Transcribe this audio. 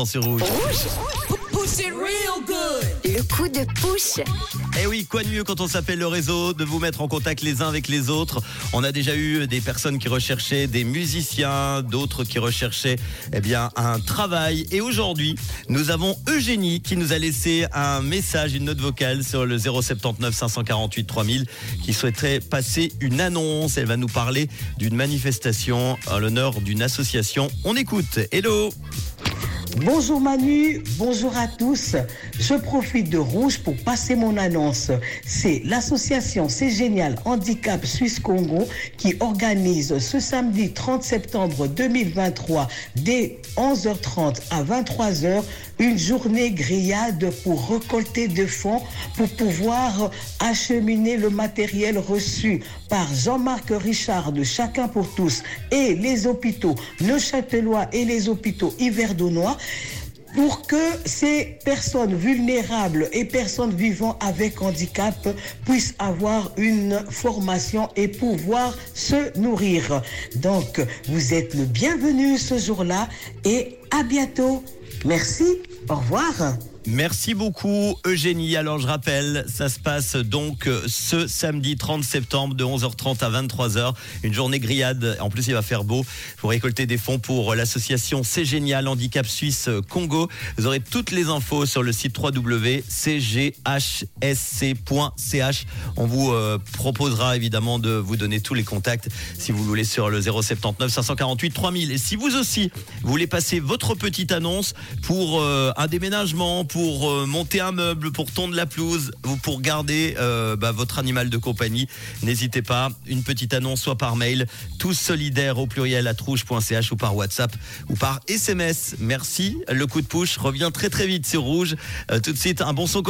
Rouge. Le coup de pouce. Eh oui, quoi de mieux quand on s'appelle le réseau, de vous mettre en contact les uns avec les autres? On a déjà eu des personnes qui recherchaient des musiciens, d'autres qui recherchaient eh bien un travail. Et aujourd'hui, nous avons Eugénie qui nous a laissé un message, une note vocale sur le 079 548 3000 qui souhaiterait passer une annonce. Elle va nous parler d'une manifestation à l'honneur d'une association. On écoute. Hello Bonjour Manu, bonjour à tous. Je profite de Rouge pour passer mon annonce. C'est l'association C'est Génial Handicap Suisse Congo qui organise ce samedi 30 septembre 2023 dès 11h30 à 23h une journée grillade pour récolter des fonds pour pouvoir acheminer le matériel reçu par Jean-Marc Richard de Chacun pour tous et les hôpitaux Neuchâtelois et les hôpitaux Yverdonnois pour que ces personnes vulnérables et personnes vivant avec handicap puissent avoir une formation et pouvoir se nourrir. Donc, vous êtes le bienvenu ce jour-là et à bientôt. Merci, au revoir. Merci beaucoup Eugénie. Alors je rappelle, ça se passe donc euh, ce samedi 30 septembre de 11h30 à 23h. Une journée grillade. En plus, il va faire beau pour récolter des fonds pour l'association C'est Génial Handicap Suisse Congo. Vous aurez toutes les infos sur le site www.cghsc.ch. On vous euh, proposera évidemment de vous donner tous les contacts si vous voulez sur le 079 548 3000. Et si vous aussi, vous voulez passer votre petite annonce pour euh, un déménagement, pour euh, monter un meuble, pour tondre la pelouse, ou pour garder euh, bah, votre animal de compagnie, n'hésitez pas. Une petite annonce, soit par mail, tous solidaires au pluriel à trouge.ch ou par WhatsApp ou par SMS. Merci. Le coup de push revient très très vite sur Rouge. Euh, tout de suite, un bon son collectif.